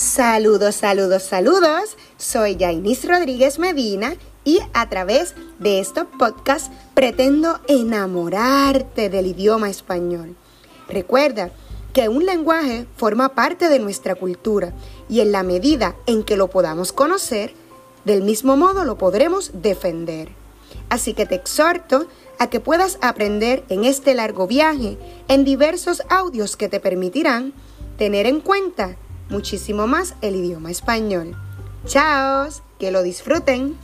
Saludos, saludos, saludos. Soy Jainis Rodríguez Medina y a través de este podcast pretendo enamorarte del idioma español. Recuerda que un lenguaje forma parte de nuestra cultura y en la medida en que lo podamos conocer, del mismo modo lo podremos defender. Así que te exhorto a que puedas aprender en este largo viaje en diversos audios que te permitirán tener en cuenta muchísimo más el idioma español. Chao, que lo disfruten.